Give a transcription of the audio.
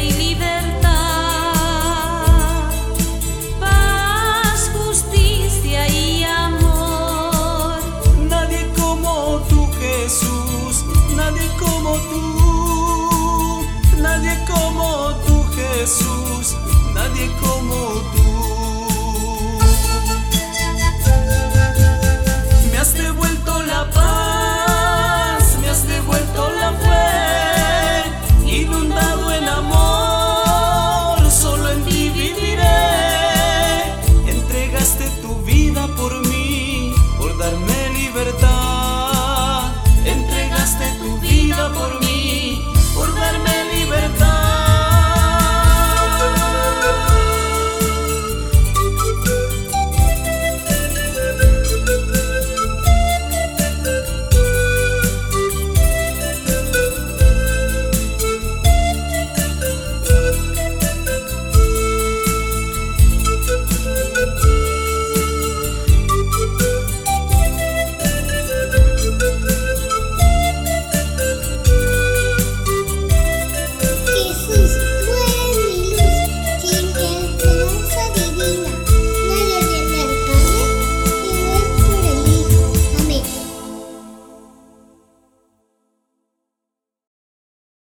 Y libertad, paz, justicia y amor. Nadie como tú, Jesús, nadie como tú. Nadie como tú, Jesús, nadie como tú.